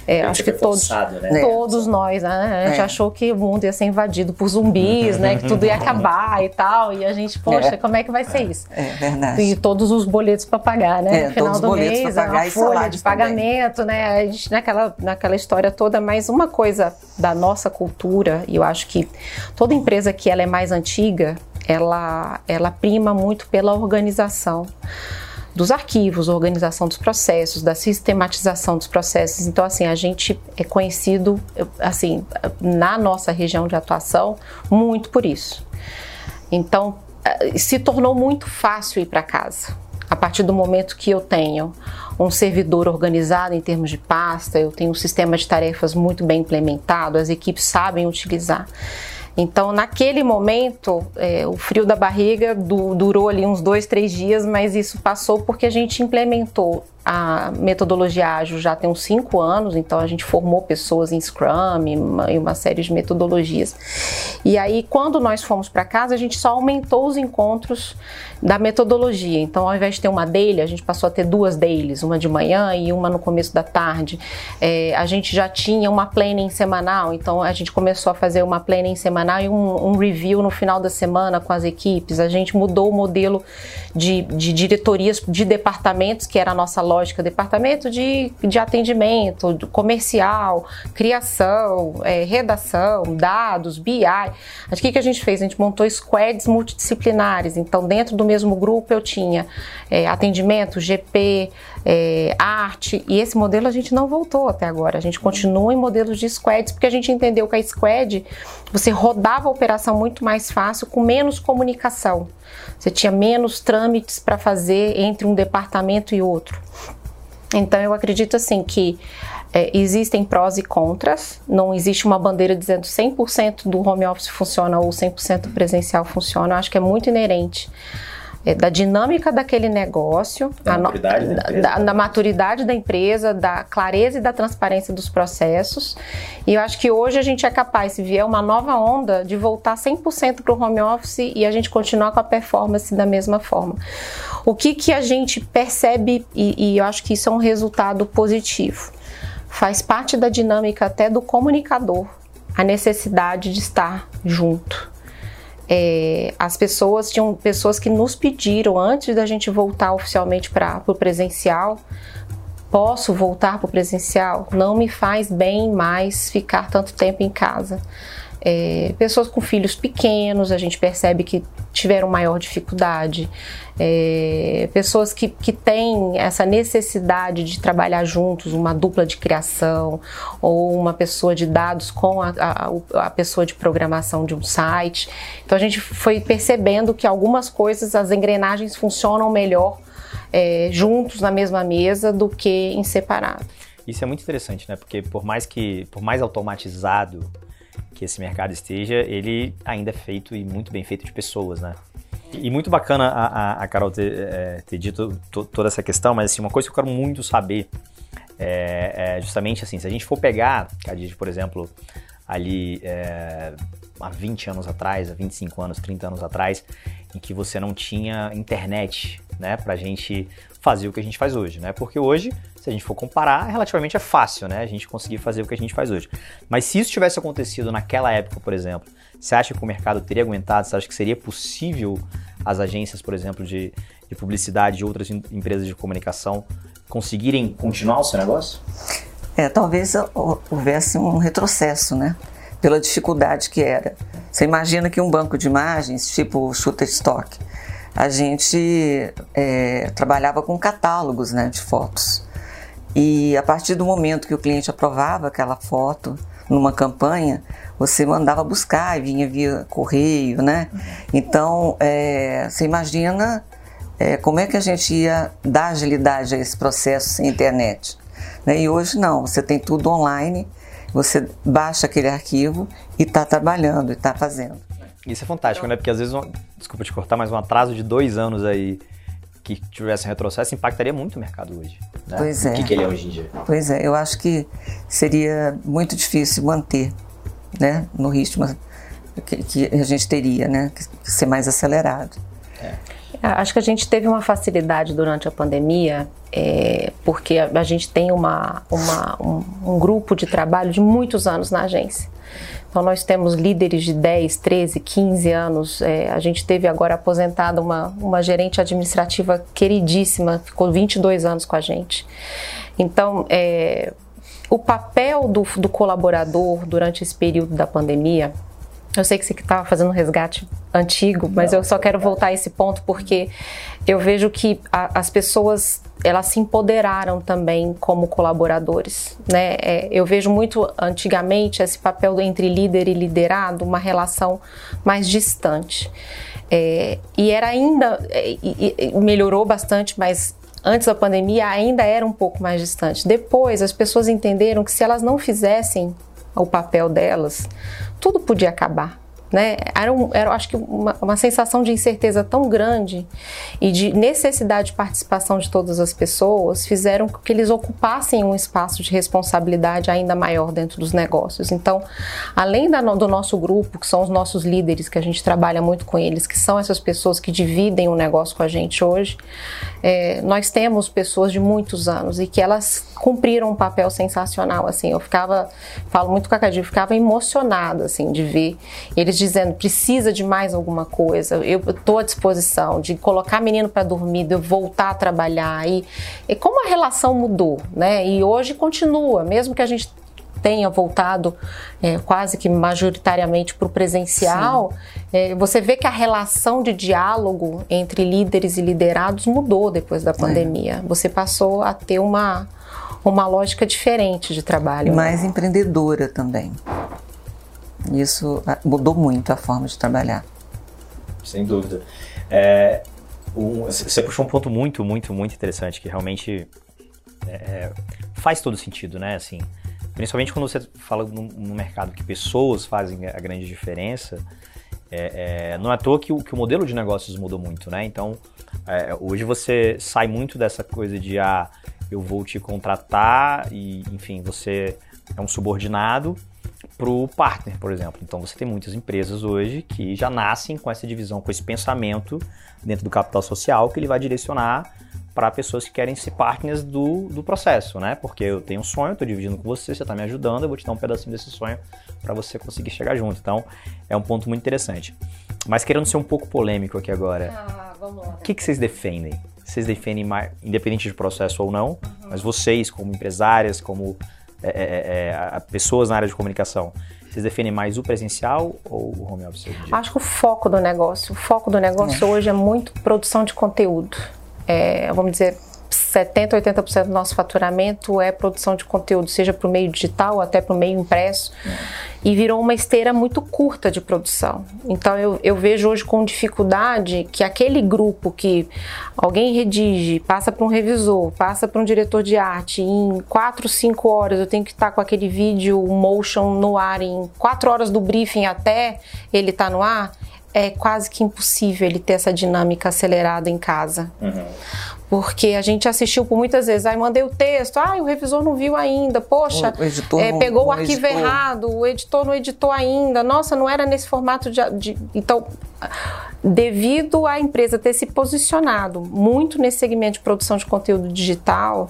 É. é acho que todos, forçado, né? todos nós, né? A gente é. achou que o mundo ia ser invadido por zumbis, né? Que tudo ia acabar e tal. E a gente, poxa, é. como é que vai ser isso? É verdade. E todos os boletos para pagar, né? É, no final do mês, a folha de pagamento, também. né? A gente naquela, naquela história toda, mas uma coisa da nossa cultura, e eu acho que toda empresa que ela é mais antiga, ela, ela prima muito pela organização dos arquivos, organização dos processos, da sistematização dos processos. Então, assim, a gente é conhecido, assim, na nossa região de atuação, muito por isso. Então, eh, se tornou muito fácil ir para casa. A partir do momento que eu tenho um servidor organizado em termos de pasta, eu tenho um sistema de tarefas muito bem implementado, as equipes sabem utilizar. Então, naquele momento, é, o frio da barriga du durou ali uns dois, três dias, mas isso passou porque a gente implementou a metodologia ágil já tem uns cinco anos, então a gente formou pessoas em Scrum e uma, e uma série de metodologias. E aí, quando nós fomos para casa, a gente só aumentou os encontros da metodologia. Então, ao invés de ter uma daily, a gente passou a ter duas dailies, uma de manhã e uma no começo da tarde. É, a gente já tinha uma planning semanal, então a gente começou a fazer uma planning semanal e um, um review no final da semana com as equipes. A gente mudou o modelo de, de diretorias de departamentos, que era a nossa loja departamento de, de atendimento, comercial, criação, é, redação, dados, BI. Acho que o que a gente fez? A gente montou squads multidisciplinares. Então, dentro do mesmo grupo eu tinha é, atendimento, GP, é, arte, e esse modelo a gente não voltou até agora. A gente continua em modelos de squads, porque a gente entendeu que a squad você rodava a operação muito mais fácil, com menos comunicação. Você tinha menos trâmites para fazer entre um departamento e outro. Então eu acredito assim que é, existem prós e contras, não existe uma bandeira dizendo 100% do home office funciona ou 100% presencial funciona, eu acho que é muito inerente é, da dinâmica daquele negócio, da, maturidade no, da, da, da, maturidade da empresa, da clareza e da transparência dos processos. E eu acho que hoje a gente é capaz, se vier uma nova onda, de voltar 100% para o home office e a gente continuar com a performance da mesma forma. O que, que a gente percebe, e, e eu acho que isso é um resultado positivo, faz parte da dinâmica até do comunicador, a necessidade de estar junto é, as pessoas tinham pessoas que nos pediram antes da gente voltar oficialmente para o presencial. Posso voltar para o presencial? Não me faz bem mais ficar tanto tempo em casa. É, pessoas com filhos pequenos, a gente percebe que tiveram maior dificuldade. É, pessoas que, que têm essa necessidade de trabalhar juntos, uma dupla de criação, ou uma pessoa de dados com a, a, a pessoa de programação de um site. Então a gente foi percebendo que algumas coisas, as engrenagens funcionam melhor é, juntos na mesma mesa do que em separado. Isso é muito interessante, né? Porque por mais que, por mais automatizado que esse mercado esteja, ele ainda é feito e muito bem feito de pessoas, né? E muito bacana a, a, a Carol ter, é, ter dito toda essa questão, mas assim, uma coisa que eu quero muito saber é, é justamente assim, se a gente for pegar, Cadide, por exemplo, ali é, há 20 anos atrás, há 25 anos, 30 anos atrás, em que você não tinha internet, né, pra gente fazer o que a gente faz hoje, né? Porque hoje, se a gente for comparar, relativamente é fácil, né? A gente conseguir fazer o que a gente faz hoje. Mas se isso tivesse acontecido naquela época, por exemplo, você acha que o mercado teria aguentado? Você acha que seria possível as agências, por exemplo, de, de publicidade de outras empresas de comunicação conseguirem continuar o seu negócio? É, talvez houvesse um retrocesso, né? Pela dificuldade que era. Você imagina que um banco de imagens, tipo Shutterstock, a gente é, trabalhava com catálogos né, de fotos. E a partir do momento que o cliente aprovava aquela foto numa campanha, você mandava buscar e vinha via correio, né? Então, é, você imagina é, como é que a gente ia dar agilidade a esse processo sem internet. Né? E hoje não, você tem tudo online, você baixa aquele arquivo e está trabalhando, e está fazendo. Isso é fantástico, né? Porque às vezes, um, desculpa te cortar, mas um atraso de dois anos aí que tivesse um retrocesso impactaria muito o mercado hoje. Né? Pois é. O que, que ele é hoje em dia? Pois é, eu acho que seria muito difícil manter né, no ritmo que, que a gente teria, né? Que ser mais acelerado. É. Acho que a gente teve uma facilidade durante a pandemia, é, porque a, a, gente tem uma, uma um, um, grupo de trabalho de muitos anos na agência. Então, nós temos líderes de 10, 13, 15 anos. É, a gente teve agora aposentada uma, uma gerente administrativa queridíssima, ficou 22 anos com a gente. Então, é, o papel do, do colaborador durante esse período da pandemia eu sei que você estava fazendo um resgate antigo, mas Não, eu só quero voltar a esse ponto porque eu vejo que a, as pessoas elas se empoderaram também como colaboradores, né? É, eu vejo muito antigamente esse papel entre líder e liderado, uma relação mais distante. É, e era ainda é, e, e melhorou bastante, mas antes da pandemia ainda era um pouco mais distante. Depois as pessoas entenderam que se elas não fizessem o papel delas, tudo podia acabar. Né? Era, um, era acho que uma, uma, sensação de incerteza tão grande e de necessidade de participação de todas as pessoas fizeram que eles ocupassem um espaço de responsabilidade ainda maior dentro dos negócios. Então, além da, do nosso grupo, que são os nossos líderes, que a gente trabalha muito com eles, que são essas pessoas que dividem o negócio com a gente hoje, é, nós temos pessoas de muitos anos e que elas cumpriram um papel sensacional. Assim, eu ficava, falo muito com a Cadir, ficava emocionada assim de ver eles dizendo precisa de mais alguma coisa, eu estou à disposição de colocar menino para dormir, de eu voltar a trabalhar e, e como a relação mudou, né? E hoje continua, mesmo que a gente tenha voltado é, quase que majoritariamente para o presencial, é, você vê que a relação de diálogo entre líderes e liderados mudou depois da é. pandemia. É. Você passou a ter uma, uma lógica diferente de trabalho. Mais empreendedora também. Isso ah, mudou muito a forma de trabalhar. Sem dúvida. É, um, você puxou um ponto muito, muito, muito interessante que realmente é, é, faz todo sentido, né? Assim, principalmente quando você fala no, no mercado que pessoas fazem a grande diferença. É, é, não é à toa que o, que o, modelo de negócios mudou muito, né? Então, é, hoje você sai muito dessa coisa de ah, eu vou te contratar e, enfim, você é um subordinado para o partner, por exemplo. Então você tem muitas empresas hoje que já nascem com essa divisão, com esse pensamento dentro do capital social que ele vai direcionar para pessoas que querem ser partners do, do processo, né? Porque eu tenho um sonho, estou dividindo com você, você está me ajudando, eu vou te dar um pedacinho desse sonho para você conseguir chegar junto. Então é um ponto muito interessante. Mas querendo ser um pouco polêmico aqui agora, ah, o que, que vocês defendem? Vocês defendem, mais, independente de processo ou não, uhum. mas vocês, como empresárias, como é, é, é pessoas na área de comunicação, vocês definem mais o presencial ou o home office? Acho que o foco do negócio, o foco do negócio é. hoje é muito produção de conteúdo. É, vamos dizer, 70, 80% do nosso faturamento é produção de conteúdo, seja para o meio digital até para o meio impresso. É. E virou uma esteira muito curta de produção. Então eu, eu vejo hoje com dificuldade que aquele grupo que alguém redige, passa para um revisor, passa para um diretor de arte, em 4, 5 horas eu tenho que estar com aquele vídeo motion no ar, em 4 horas do briefing até ele estar tá no ar é quase que impossível ele ter essa dinâmica acelerada em casa. Uhum. Porque a gente assistiu por muitas vezes, aí mandei o texto, ah, o revisor não viu ainda, poxa, o é, pegou o arquivo editor. errado, o editor não editou ainda, nossa, não era nesse formato de, de. Então, devido à empresa ter se posicionado muito nesse segmento de produção de conteúdo digital,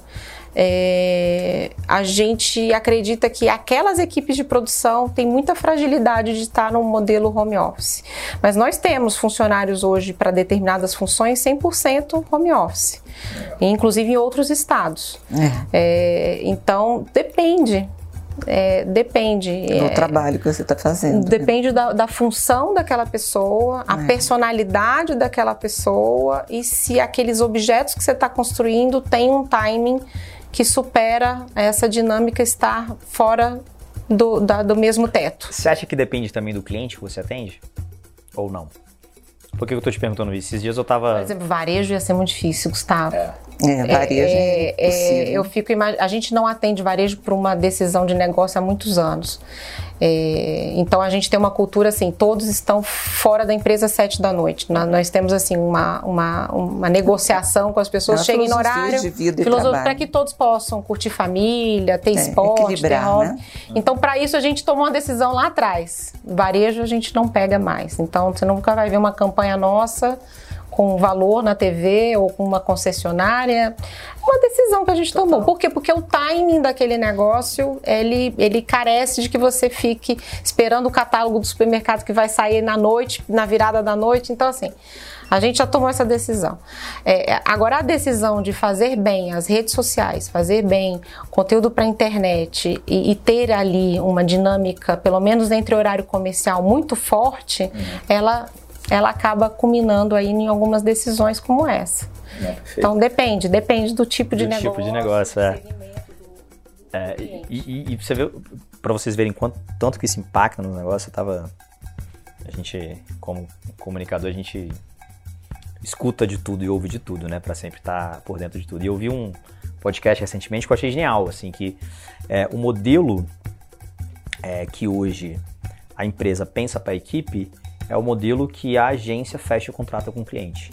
é, a gente acredita que aquelas equipes de produção têm muita fragilidade de estar no modelo home office. Mas nós temos funcionários hoje para determinadas funções 100% home office, inclusive em outros estados. É. É, então, depende. É, depende. Do é, trabalho que você está fazendo. Depende né? da, da, função daquela pessoa, a é. personalidade daquela pessoa e se aqueles objetos que você está construindo têm um timing que supera essa dinâmica estar fora do, da, do mesmo teto. Você acha que depende também do cliente que você atende? Ou não? Por que eu tô te perguntando isso? Esses dias eu tava. Por exemplo, varejo ia ser muito difícil, Gustavo. É. É, varejo é, é, eu fico A gente não atende varejo por uma decisão de negócio há muitos anos. É, então a gente tem uma cultura assim, todos estão fora da empresa às sete da noite. Nós, nós temos assim uma, uma, uma negociação com as pessoas, é chegam no horário, filosofia para que todos possam curtir família, ter é, esporte, ter hobby. Né? Então para isso a gente tomou uma decisão lá atrás. Varejo a gente não pega mais. Então você nunca vai ver uma campanha nossa com valor na TV ou com uma concessionária. Uma decisão que a gente tomou. Por quê? Porque o timing daquele negócio, ele, ele carece de que você fique esperando o catálogo do supermercado que vai sair na noite, na virada da noite. Então, assim, a gente já tomou essa decisão. É, é agora, a decisão de fazer bem as redes sociais, fazer bem conteúdo para a internet e, e, ter ali uma dinâmica, pelo menos entre horário comercial, muito forte, uhum. ela ela acaba culminando aí em algumas decisões como essa. É, então depende, depende do tipo de do negócio. tipo de negócio, é. é e, e, e, você vê, para vocês verem quanto, tanto que isso impacta no negócio, eu tava. A gente, como comunicador, a gente escuta de tudo e ouve de tudo, né? Para sempre estar tá por dentro de tudo. E eu vi um podcast recentemente que eu achei genial, assim, que é, o modelo é, que hoje a empresa pensa para a equipe é o modelo que a agência fecha o contrato com o cliente.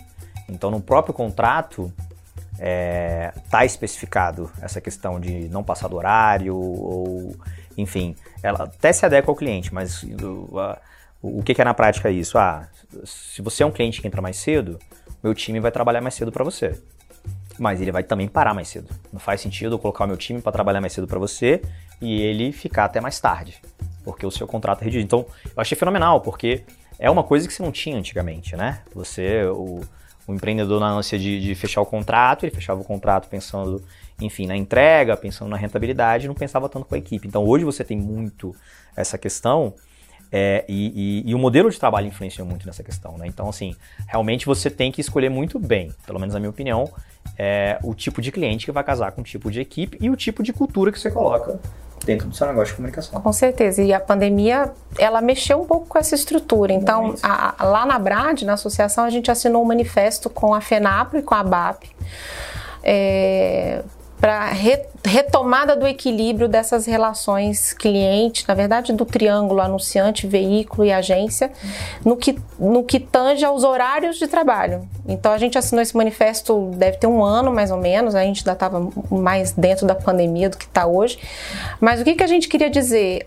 Então, no próprio contrato, está é, tá especificado essa questão de não passar do horário, ou, enfim, ela até se adequa ao cliente, mas o, a, o que, que é na prática isso? Ah, se você é um cliente que entra mais cedo, meu time vai trabalhar mais cedo para você. Mas ele vai também parar mais cedo. Não faz sentido eu colocar o meu time para trabalhar mais cedo para você e ele ficar até mais tarde, porque o seu contrato é reduzido. Então, eu achei fenomenal, porque é uma coisa que você não tinha antigamente, né? Você, o, o empreendedor na ânsia de, de, fechar o contrato, ele fechava o contrato pensando, enfim, na entrega, pensando na rentabilidade, não pensava tanto com a equipe. Então hoje você tem muito essa questão é, e, e, e, o modelo de trabalho influenciou muito nessa questão, né? Então, assim, realmente você tem que escolher muito bem, pelo menos na minha opinião, é, o tipo de cliente que vai casar com o tipo de equipe e o tipo de cultura que você coloca dentro do seu negócio de comunicação. Com certeza. E a pandemia, ela mexeu um pouco com essa estrutura. Então, a, lá na BRAD, na associação, a gente assinou um manifesto com a FENAPRO e com a BAP. É, para re, retomada do equilíbrio dessas relações cliente, na verdade do triângulo anunciante, veículo e agência, no que, no que tange aos horários de trabalho. Então a gente assinou esse manifesto deve ter um ano mais ou menos, a gente ainda estava mais dentro da pandemia do que está hoje. Mas o que, que a gente queria dizer?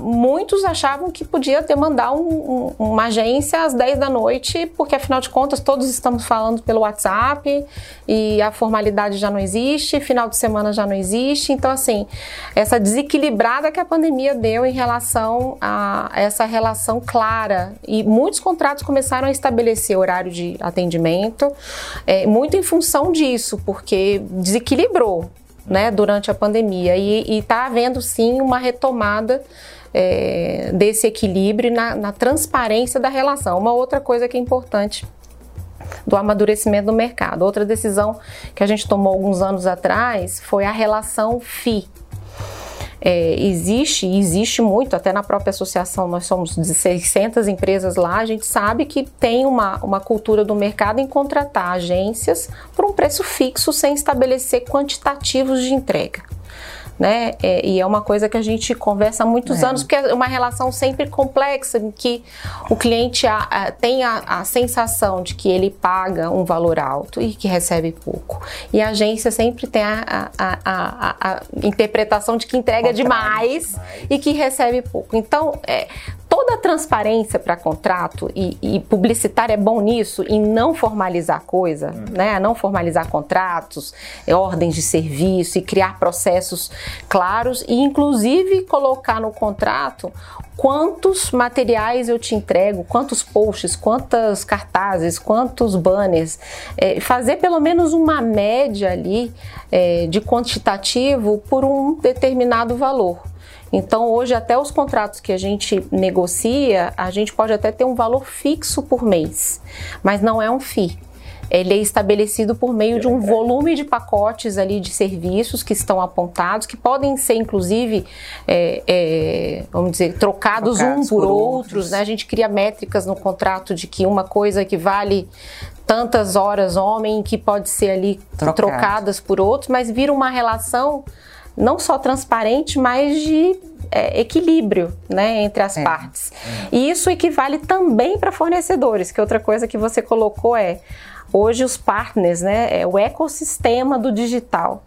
Muitos achavam que podia demandar um, um, uma agência às 10 da noite, porque afinal de contas todos estamos falando pelo WhatsApp e a formalidade já não existe, final de semana já não existe. Então, assim, essa desequilibrada que a pandemia deu em relação a essa relação clara. E muitos contratos começaram a estabelecer horário de atendimento, é, muito em função disso, porque desequilibrou né, durante a pandemia. E está havendo sim uma retomada. É, desse equilíbrio na, na transparência da relação. Uma outra coisa que é importante do amadurecimento do mercado. Outra decisão que a gente tomou alguns anos atrás foi a relação FI. É, existe, existe muito, até na própria associação, nós somos de 600 empresas lá, a gente sabe que tem uma, uma cultura do mercado em contratar agências por um preço fixo sem estabelecer quantitativos de entrega né? É, e é uma coisa que a gente conversa há muitos é. anos, porque é uma relação sempre complexa, em que o cliente a, a, tem a, a, sensação de que ele paga um valor alto e que recebe pouco. E a agência sempre tem a, interpretação de que entrega demais, demais, e que recebe pouco. Então, é, toda a transparência para contrato e, e publicitário é bom nisso em não formalizar coisa, hum. né? Não formalizar contratos, é, ordens de serviço e criar processos claros e inclusive colocar no contrato quantos materiais eu te entrego, quantos posts, quantas cartazes, quantos banners, é, fazer pelo menos uma média ali é, de quantitativo por um determinado valor. Então, hoje, até os contratos que a gente negocia, a gente pode até ter um valor fixo por mês, mas não é um FII. ele é estabelecido por meio de um volume de pacotes ali de serviços que estão apontados, que podem ser inclusive, é, é, vamos dizer, trocados, trocados um por, por outros. outros. Né? A gente cria métricas no contrato de que uma coisa equivale tantas horas homem que pode ser ali Trocado. trocadas por outros, mas vira uma relação não só transparente, mas de é, equilíbrio né, entre as é. partes. É. E isso equivale também para fornecedores, que outra coisa que você colocou é hoje os partners, né, é o ecossistema do digital.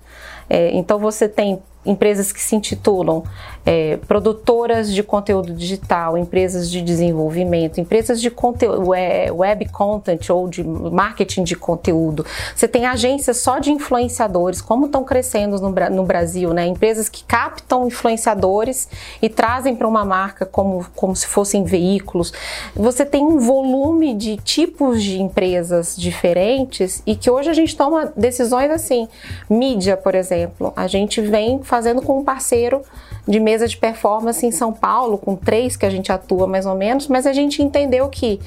É, então você tem empresas que se intitulam é, produtoras de conteúdo digital, empresas de desenvolvimento, empresas de conteúdo, web content ou de marketing de conteúdo. Você tem agências só de influenciadores, como estão crescendo no, no Brasil, né? Empresas que captam influenciadores e trazem para uma marca como, como se fossem veículos. Você tem um volume de tipos de empresas diferentes e que hoje a gente toma decisões assim. Mídia, por exemplo, a gente vem fazendo com um parceiro de mesa de performance em São Paulo, com três que a gente atua mais ou menos, mas a gente entendeu que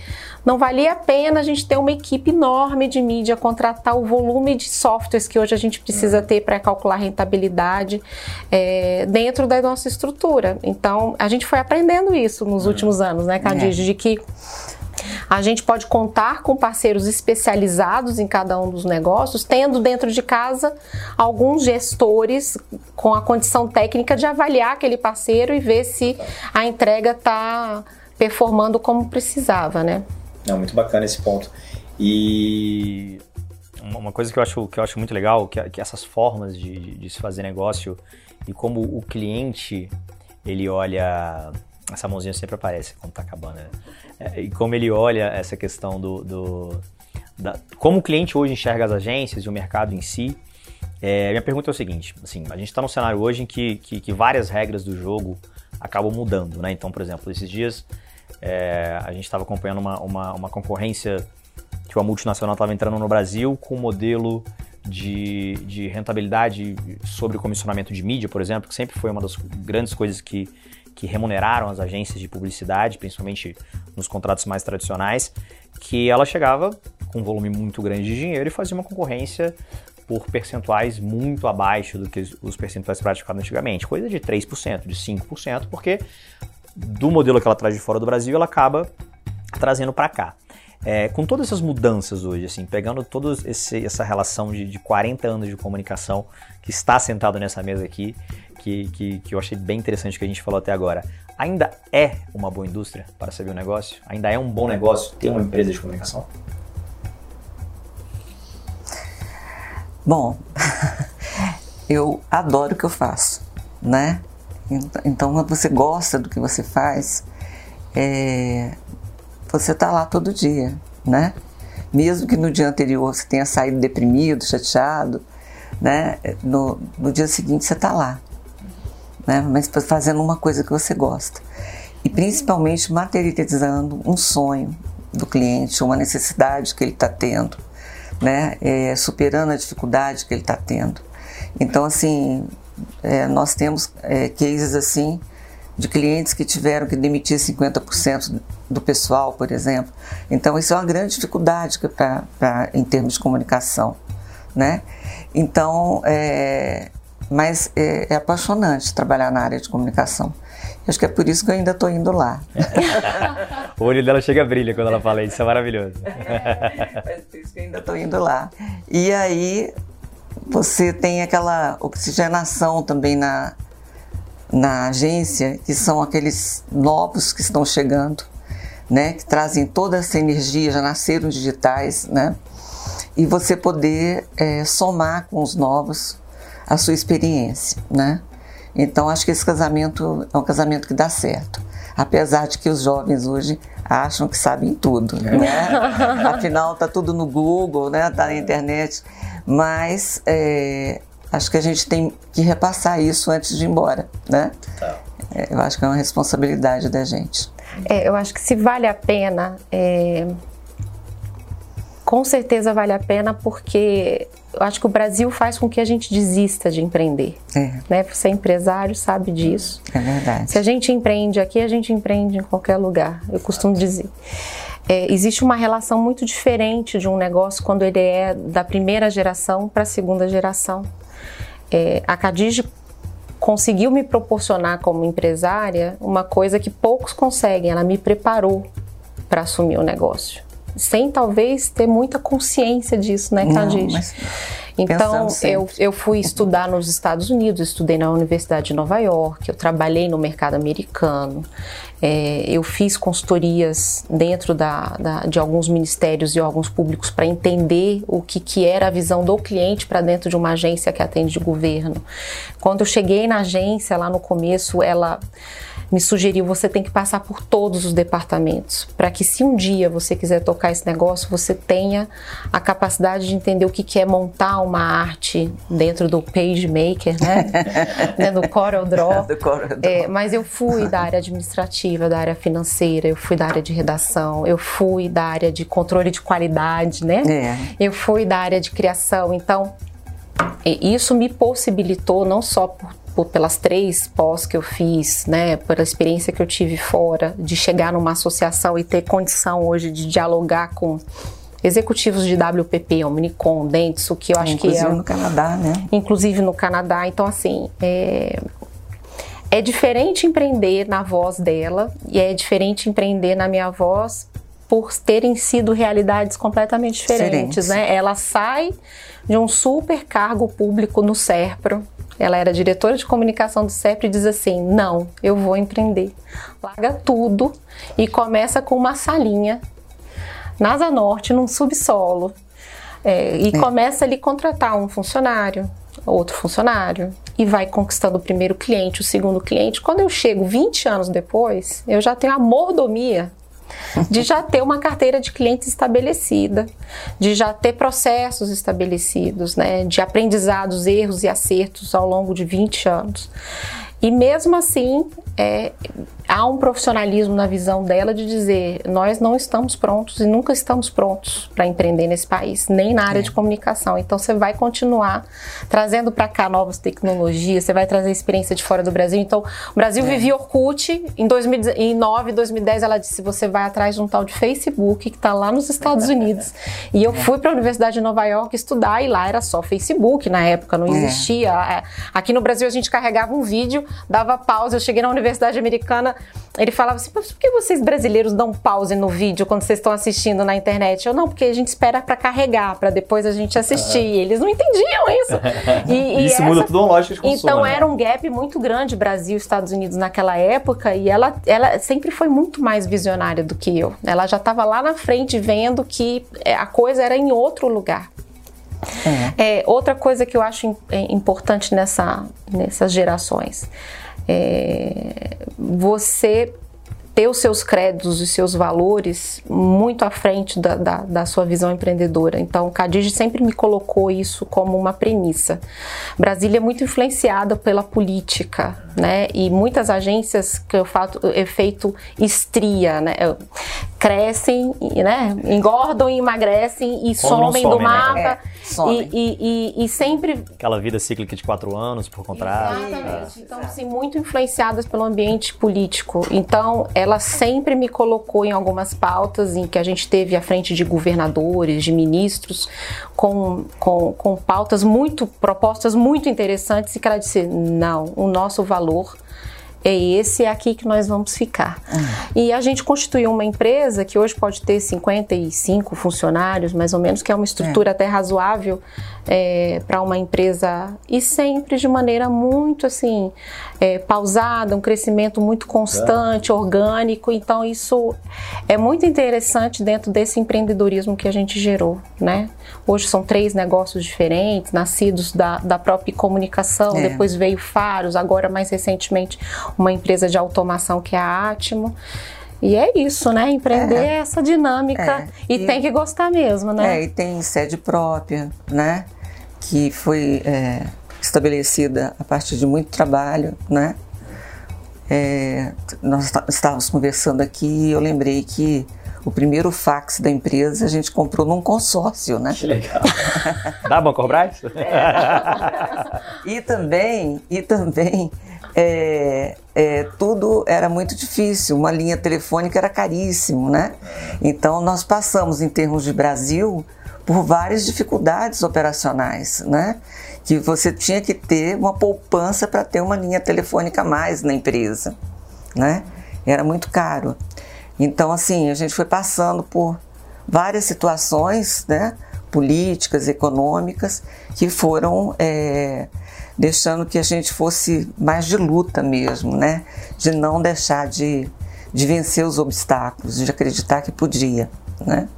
não valia a pena a gente ter uma equipe enorme de mídia, contratar o volume de softwares que hoje a gente precisa ter para calcular rentabilidade é, dentro da nossa estrutura. Então, a gente foi aprendendo isso nos últimos anos, né, Cadígio, é. de que a gente pode contar com parceiros especializados em cada um dos negócios, tendo dentro de casa alguns gestores com a condição técnica de avaliar aquele parceiro e ver se a entrega está performando como precisava, né? Não, muito bacana esse ponto. E uma coisa que eu acho, que eu acho muito legal, que, que essas formas de, de, de se fazer negócio e como o cliente ele olha essa mãozinha sempre aparece quando tá acabando, né? É, e como ele olha essa questão do. do da, como o cliente hoje enxerga as agências e o mercado em si. É, minha pergunta é o seguinte: assim, a gente está num cenário hoje em que, que, que, várias regras do jogo acabam mudando, né? Então, por exemplo, esses dias é, a gente estava acompanhando uma, uma, uma, concorrência que uma multinacional estava entrando no Brasil com um modelo de, de rentabilidade sobre comissionamento de mídia, por exemplo, que sempre foi uma das grandes coisas que, que remuneraram as agências de publicidade, principalmente nos contratos mais tradicionais, que ela chegava com um volume muito grande de dinheiro e fazia uma concorrência por percentuais muito abaixo do que os percentuais praticados antigamente, coisa de 3%, de 5%, porque do modelo que ela traz de fora do Brasil, ela acaba trazendo para cá. É, com todas essas mudanças hoje, assim, pegando toda essa relação de, de 40 anos de comunicação que está sentado nessa mesa aqui, que, que, que eu achei bem interessante que a gente falou até agora. Ainda é uma boa indústria para saber o negócio? Ainda é um bom negócio ter uma empresa de comunicação? Bom, eu adoro o que eu faço, né? Então, quando você gosta do que você faz, é, você está lá todo dia, né? Mesmo que no dia anterior você tenha saído deprimido, chateado, né? No, no dia seguinte você está lá né? mas fazendo uma coisa que você gosta. E principalmente materializando um sonho do cliente, uma necessidade que ele está tendo, né? É, superando a dificuldade que ele está tendo. Então, assim, é, nós temos é, cases assim de clientes que tiveram que demitir 50% do pessoal, por exemplo. Então, isso é uma grande dificuldade pra, pra, em termos de comunicação. Né? Então, é, mas é, é, apaixonante trabalhar na área de comunicação. Acho que é por isso que eu ainda estou indo lá. o olho dela chega a brilha quando ela fala isso, é maravilhoso. é por isso que eu ainda estou indo lá. E aí você tem aquela oxigenação também na, na agência, que são aqueles novos que estão chegando, né, que trazem toda essa energia, já nasceram digitais, né, e você poder é, somar com os novos a sua experiência, né? Então acho que esse casamento é um casamento que dá certo, apesar de que os jovens hoje acham que sabem tudo, é. né? Afinal tá tudo no Google, né? Tá na internet, mas é, acho que a gente tem que repassar isso antes de ir embora, né? É, eu acho que é uma responsabilidade da gente. É, eu acho que se vale a pena é, com certeza vale a pena porque eu acho que o Brasil faz com que a gente desista de empreender. É. Né? Você é empresário, sabe disso. É verdade. Se a gente empreende aqui, a gente empreende em qualquer lugar, eu costumo dizer. é, existe uma relação muito diferente de um negócio quando ele é da primeira geração para a segunda geração. É, a Cadigi conseguiu me proporcionar como empresária uma coisa que poucos conseguem. Ela me preparou para assumir o negócio, sem talvez ter muita consciência disso, né, Cadigi? Mas... Então, eu, eu fui estudar nos Estados Unidos, estudei na Universidade de Nova York, eu trabalhei no mercado americano, é, eu fiz consultorias dentro da, da, de alguns ministérios e órgãos públicos para entender o que, que era a visão do cliente para dentro de uma agência que atende de governo. Quando eu cheguei na agência, lá no começo, ela me sugeriu você tem que passar por todos os departamentos para que se um dia você quiser tocar esse negócio você tenha a capacidade de entender o que, é montar uma arte dentro do PageMaker, né? né? do Corel Draw. do. É, mas eu fui da área administrativa, da área financeira, eu fui da área de redação, eu fui da área de controle de qualidade, né? É. Eu fui da área de criação, então isso me possibilitou não só por por, pelas três pós que eu fiz, né, pela experiência que eu tive fora, de chegar numa associação e ter condição hoje de dialogar com executivos de WPP, Omnicom, Dentsu, que eu acho inclusive que é... Inclusive no Canadá, né? Inclusive no Canadá. Então, assim, é... é diferente empreender na voz dela e é diferente empreender na minha voz por terem sido realidades completamente diferentes, Diferente. né? Ela sai de um super cargo público no SERPRO, ela era diretora de comunicação do CEP e diz assim: não, eu vou empreender. Larga tudo e começa com uma salinha na Asa Norte, num subsolo. É, e é. começa ali contratar um funcionário, outro funcionário, e vai conquistando o primeiro cliente, o segundo cliente. Quando eu chego 20 anos depois, eu já tenho a mordomia de já ter uma carteira de clientes estabelecida, de já ter processos estabelecidos, né, de aprendizados, erros e acertos ao longo de 20 anos. E mesmo assim, é, há um profissionalismo na visão dela de dizer: nós não estamos prontos e nunca estamos prontos para empreender nesse país, nem na área é. de comunicação. Então você vai continuar trazendo para cá novas tecnologias, você vai trazer experiência de fora do Brasil. Então, o Brasil é. vivia Orkut, em 2009, 2010 ela disse: você vai atrás de um tal de Facebook que está lá nos Estados Unidos. e eu fui para a Universidade de Nova York estudar e lá era só Facebook na época, não é. existia. É. Aqui no Brasil a gente carregava um vídeo, dava pausa. Eu cheguei na Universidade Americana ele falava assim: por que vocês brasileiros dão pause no vídeo quando vocês estão assistindo na internet? Eu não, porque a gente espera para carregar, para depois a gente assistir. Uhum. Eles não entendiam isso. E, isso e muda tudo uma lógica de consumo. Então né? era um gap muito grande Brasil e Estados Unidos naquela época e ela, ela sempre foi muito mais visionária do que eu. Ela já estava lá na frente vendo que é, a coisa era em outro lugar. É. É, outra coisa que eu acho é, importante nessa, nessas gerações é, você ter os seus créditos e seus valores muito à frente da, da, da sua visão empreendedora. Então, o Cadigi sempre me colocou isso como uma premissa. Brasília é muito influenciada pela política, né? E muitas agências que eu faço efeito estria, né? Crescem, né? Engordam e emagrecem e somem some, do né? mapa. Né? É, e, e, e, e, sempre. Aquela vida cíclica de quatro anos por contrato. Exatamente. Então, assim, muito influenciadas pelo ambiente político. Então, ela sempre me colocou em algumas pautas em que a gente teve à frente de governadores, de ministros, com, com, com pautas muito, propostas muito interessantes e que ela disse: não, o nosso valor é esse, é aqui que nós vamos ficar. Uhum. E a gente constituiu uma empresa que hoje pode ter 55 funcionários, mais ou menos, que é uma estrutura é. até razoável é, para uma empresa e sempre de maneira muito assim é, pausada, um crescimento muito constante, orgânico. Então isso é muito interessante dentro desse empreendedorismo que a gente gerou, né? Hoje são três negócios diferentes, nascidos da, da própria comunicação. É. Depois veio Faros, agora mais recentemente uma empresa de automação que é a Atmo. E é isso, né? Empreender é, é essa dinâmica é. E, e, tem que gostar mesmo, né? É, e tem sede própria, né? Que foi é, estabelecida a partir de muito trabalho, né? É, nós estávamos conversando aqui e eu lembrei que O primeiro fax da empresa a gente comprou num consórcio, né? Que legal. da Bancorbras? É. e também, e também é, é, tudo era muito difícil, uma linha telefônica era caríssimo, né? Então nós passamos, em termos de Brasil, por várias dificuldades operacionais, né? Que você tinha que ter uma poupança para ter uma linha telefônica a mais na empresa, né? Era muito caro. Então, assim, a gente foi passando por várias situações, né? Políticas, econômicas, que foram é, deixando que a gente fosse mais de luta mesmo, né? De não deixar de, de vencer os obstáculos, de acreditar que podia, né?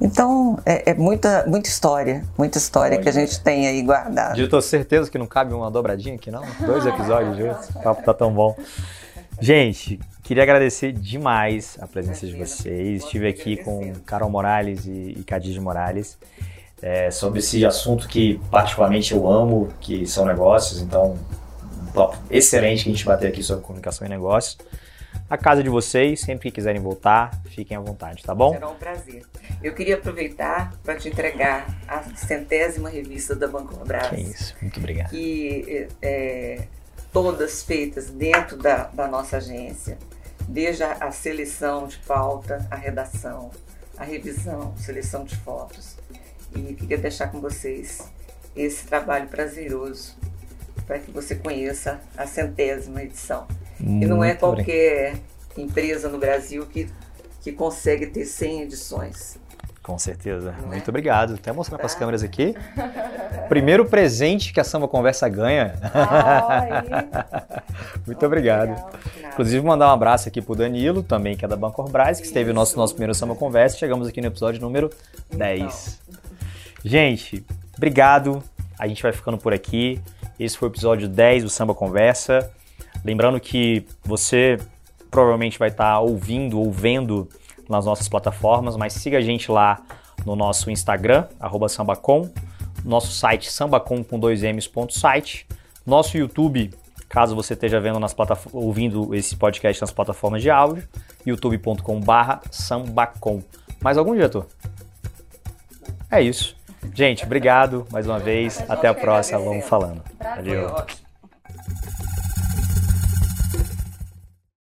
Então, é, é, muita, muita história, muita história que a gente tem aí guardada. Eu tô certeza que não cabe uma dobradinha aqui, não? Dois episódios juntos, o papo tá tão bom. Gente, queria agradecer demais a presença de vocês. Estive aqui com Carol Morales e, e Cadiz Morales é, sobre esse assunto que particularmente eu amo, que são negócios. Então, um papo excelente que a gente bateu aqui sobre comunicação e negócios. A casa de vocês, sempre que quiserem voltar, fiquem à vontade, tá bom? Será um prazer. Eu queria aproveitar para te entregar a centésima revista da Banco Brás. Que isso, muito obrigado. Que é, todas feitas dentro da, da nossa agência, desde a, seleção de pauta, a redação, a revisão, seleção de fotos. E queria deixar com vocês esse trabalho prazeroso para que você conheça a centésima edição. Muito e não é qualquer bem. empresa no Brasil que, que consegue ter 100 edições. Com certeza. Não Muito é? obrigado. Até mostrar tá. para as câmeras aqui. Primeiro presente que a Samba Conversa ganha. Muito oh, obrigado. Legal. Inclusive, mandar um abraço aqui para o Danilo, também que é da Bancorbras, que esteve no nosso, nosso primeiro Samba Conversa. Chegamos aqui no episódio número 10. Então. Gente, obrigado. A gente vai ficando por aqui. Esse foi o episódio 10 do Samba Conversa. Lembrando que você provavelmente vai estar ouvindo ou vendo nas nossas plataformas, mas siga a gente lá no nosso Instagram, sambacom, nosso site sambacom com dois M's.site, nosso YouTube, caso você esteja vendo nas ouvindo esse podcast nas plataformas de áudio, youtube.com barra sambacom. Mais algum diretor? É isso. Gente, obrigado mais uma vez. Até a próxima. Vamos falando. Valeu.